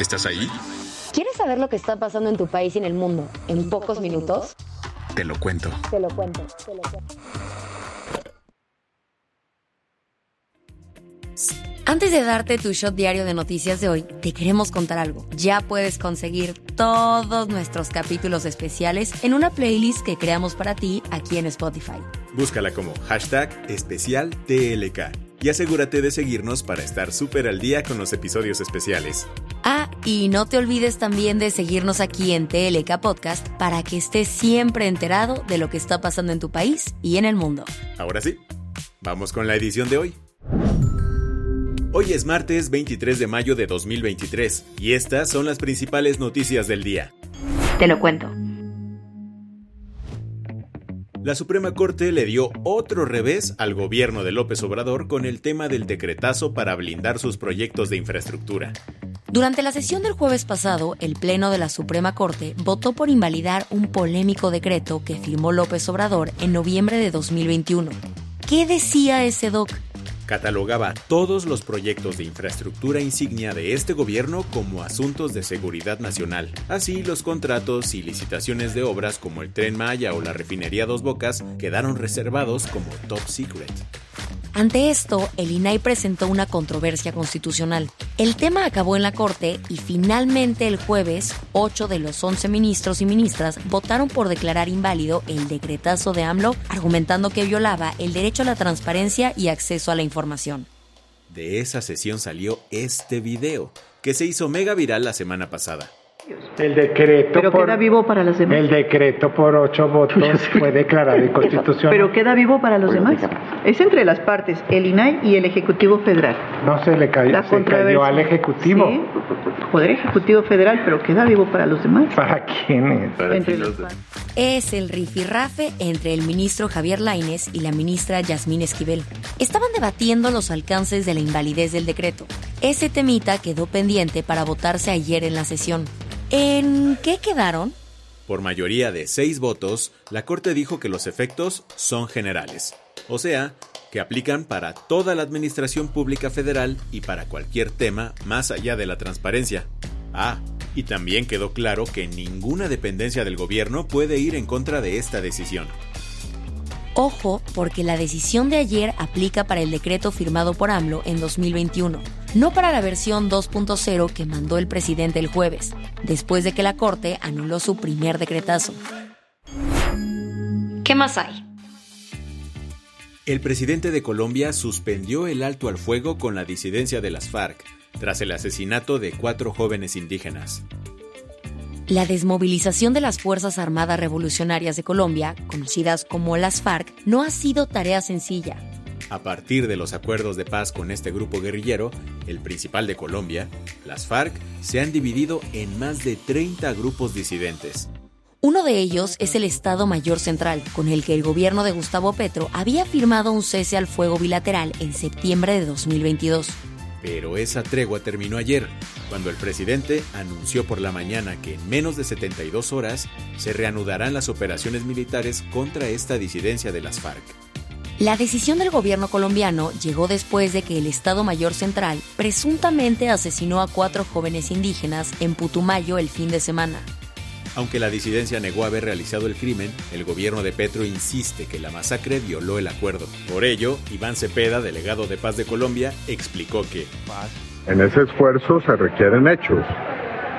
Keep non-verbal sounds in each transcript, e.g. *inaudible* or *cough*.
¿Estás ahí? ¿Quieres saber lo que está pasando en tu país y en el mundo en pocos minutos? Te lo cuento. Te lo cuento. Te lo cuento. Antes de darte tu shot diario de noticias de hoy, te queremos contar algo. Ya puedes conseguir todos nuestros capítulos especiales en una playlist que creamos para ti aquí en Spotify. Búscala como hashtag especial TLK y asegúrate de seguirnos para estar súper al día con los episodios especiales. Ah, y no te olvides también de seguirnos aquí en TLK Podcast para que estés siempre enterado de lo que está pasando en tu país y en el mundo. Ahora sí, vamos con la edición de hoy. Hoy es martes 23 de mayo de 2023 y estas son las principales noticias del día. Te lo cuento. La Suprema Corte le dio otro revés al gobierno de López Obrador con el tema del decretazo para blindar sus proyectos de infraestructura. Durante la sesión del jueves pasado, el Pleno de la Suprema Corte votó por invalidar un polémico decreto que firmó López Obrador en noviembre de 2021. ¿Qué decía ese doc? Catalogaba todos los proyectos de infraestructura insignia de este gobierno como asuntos de seguridad nacional. Así, los contratos y licitaciones de obras como el Tren Maya o la refinería Dos Bocas quedaron reservados como top secret. Ante esto, el INAI presentó una controversia constitucional. El tema acabó en la Corte y finalmente el jueves, 8 de los 11 ministros y ministras votaron por declarar inválido el decretazo de AMLO, argumentando que violaba el derecho a la transparencia y acceso a la información. De esa sesión salió este video, que se hizo mega viral la semana pasada. El decreto Pero por, queda vivo para los demás. el decreto por ocho votos *laughs* fue declarado inconstitucional. Pero queda vivo para los demás. Es entre las partes, el INAI y el Ejecutivo Federal. no se le cayó, La se cayó al ejecutivo. Sí, Poder Ejecutivo Federal, pero queda vivo para los demás. ¿Para quiénes? Entre las partes. Es el rifirrafe entre el ministro Javier Lainez y la ministra Yasmín Esquivel. Estaban debatiendo los alcances de la invalidez del decreto. Ese temita quedó pendiente para votarse ayer en la sesión. ¿En qué quedaron? Por mayoría de seis votos, la Corte dijo que los efectos son generales, o sea, que aplican para toda la administración pública federal y para cualquier tema más allá de la transparencia. Ah, y también quedó claro que ninguna dependencia del gobierno puede ir en contra de esta decisión. Ojo, porque la decisión de ayer aplica para el decreto firmado por AMLO en 2021, no para la versión 2.0 que mandó el presidente el jueves, después de que la Corte anuló su primer decretazo. ¿Qué más hay? El presidente de Colombia suspendió el alto al fuego con la disidencia de las FARC, tras el asesinato de cuatro jóvenes indígenas. La desmovilización de las Fuerzas Armadas Revolucionarias de Colombia, conocidas como las FARC, no ha sido tarea sencilla. A partir de los acuerdos de paz con este grupo guerrillero, el principal de Colombia, las FARC se han dividido en más de 30 grupos disidentes. Uno de ellos es el Estado Mayor Central, con el que el gobierno de Gustavo Petro había firmado un cese al fuego bilateral en septiembre de 2022. Pero esa tregua terminó ayer, cuando el presidente anunció por la mañana que en menos de 72 horas se reanudarán las operaciones militares contra esta disidencia de las FARC. La decisión del gobierno colombiano llegó después de que el Estado Mayor Central presuntamente asesinó a cuatro jóvenes indígenas en Putumayo el fin de semana. Aunque la disidencia negó haber realizado el crimen, el gobierno de Petro insiste que la masacre violó el acuerdo. Por ello, Iván Cepeda, delegado de paz de Colombia, explicó que en ese esfuerzo se requieren hechos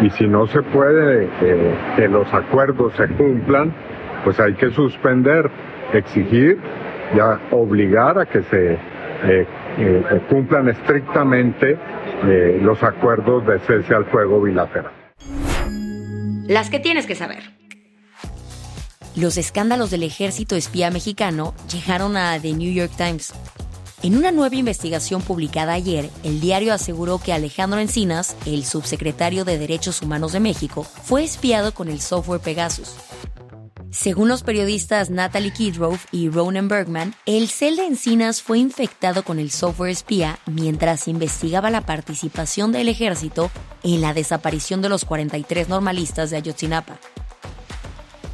y si no se puede eh, que los acuerdos se cumplan, pues hay que suspender, exigir, ya obligar a que se eh, eh, cumplan estrictamente los acuerdos de cese al fuego bilateral. Las que tienes que saber. Los escándalos del ejército espía mexicano llegaron a The New York Times. En una nueva investigación publicada ayer, el diario aseguró que Alejandro Encinas, el subsecretario de Derechos Humanos de México, fue espiado con el software Pegasus. Según los periodistas Natalie Kidrow y Ronan Bergman, el cel de Encinas fue infectado con el software espía mientras investigaba la participación del ejército en la desaparición de los 43 normalistas de Ayotzinapa.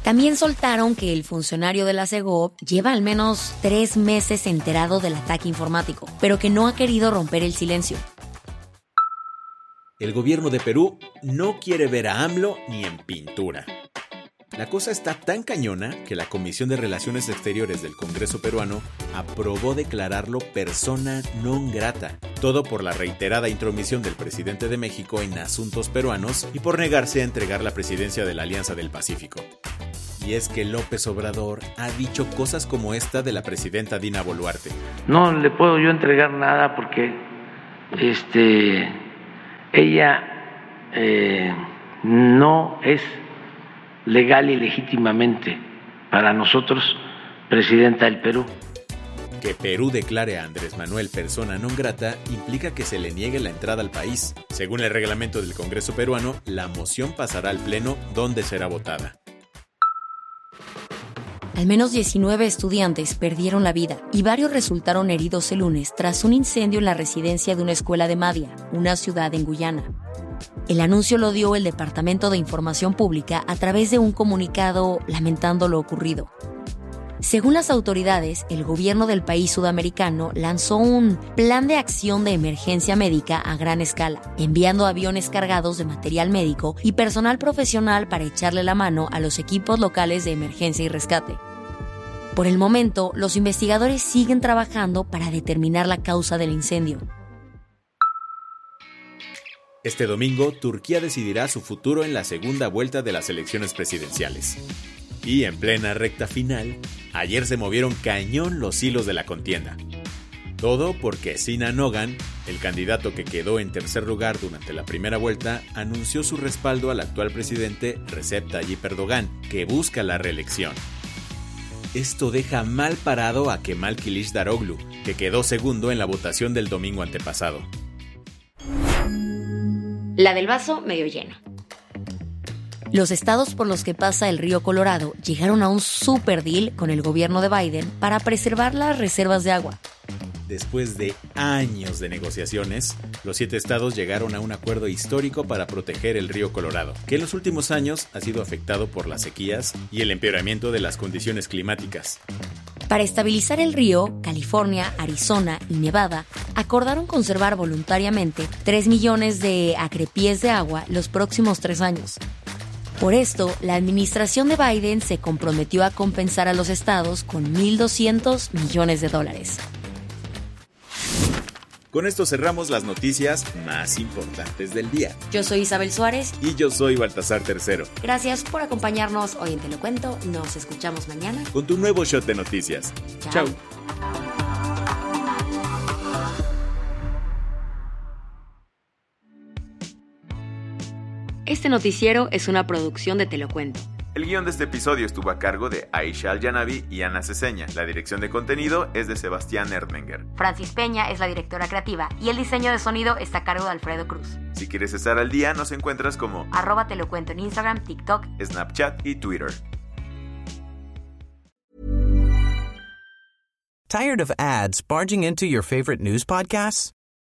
También soltaron que el funcionario de la CEGOP lleva al menos tres meses enterado del ataque informático, pero que no ha querido romper el silencio. El gobierno de Perú no quiere ver a AMLO ni en pintura. La cosa está tan cañona que la Comisión de Relaciones Exteriores del Congreso peruano aprobó declararlo persona non grata, todo por la reiterada intromisión del presidente de México en asuntos peruanos y por negarse a entregar la presidencia de la Alianza del Pacífico. Y es que López Obrador ha dicho cosas como esta de la presidenta Dina Boluarte. No le puedo yo entregar nada porque este, ella eh, no es legal y legítimamente para nosotros presidenta del Perú. Que Perú declare a Andrés Manuel persona non grata implica que se le niegue la entrada al país. Según el reglamento del Congreso peruano, la moción pasará al Pleno donde será votada. Al menos 19 estudiantes perdieron la vida y varios resultaron heridos el lunes tras un incendio en la residencia de una escuela de Madia, una ciudad en Guyana. El anuncio lo dio el Departamento de Información Pública a través de un comunicado lamentando lo ocurrido. Según las autoridades, el gobierno del país sudamericano lanzó un plan de acción de emergencia médica a gran escala, enviando aviones cargados de material médico y personal profesional para echarle la mano a los equipos locales de emergencia y rescate. Por el momento, los investigadores siguen trabajando para determinar la causa del incendio. Este domingo, Turquía decidirá su futuro en la segunda vuelta de las elecciones presidenciales. Y en plena recta final, ayer se movieron cañón los hilos de la contienda. Todo porque Sinan Ogan, el candidato que quedó en tercer lugar durante la primera vuelta, anunció su respaldo al actual presidente Recep Tayyip Erdogan, que busca la reelección. Esto deja mal parado a Kemal Kilic Daroglu, que quedó segundo en la votación del domingo antepasado. La del vaso medio lleno. Los estados por los que pasa el río Colorado llegaron a un super deal con el gobierno de Biden para preservar las reservas de agua. Después de años de negociaciones, los siete estados llegaron a un acuerdo histórico para proteger el río Colorado, que en los últimos años ha sido afectado por las sequías y el empeoramiento de las condiciones climáticas. Para estabilizar el río, California, Arizona y Nevada acordaron conservar voluntariamente 3 millones de acrepies de agua los próximos tres años. Por esto, la administración de Biden se comprometió a compensar a los estados con 1.200 millones de dólares. Con esto cerramos las noticias más importantes del día. Yo soy Isabel Suárez. Y yo soy Baltasar Tercero. Gracias por acompañarnos hoy en Te lo cuento. Nos escuchamos mañana. Con tu nuevo shot de noticias. Chao. Este noticiero es una producción de Te lo cuento el guion de este episodio estuvo a cargo de Aisha Al-Yanabi y Ana Ceseña. La dirección de contenido es de Sebastián Erdmenger. Francis Peña es la directora creativa y el diseño de sonido está a cargo de Alfredo Cruz. Si quieres estar al día, nos encuentras como arroba te lo cuento en Instagram, TikTok, Snapchat y Twitter. ¿Tired of ads barging into your favorite news podcasts?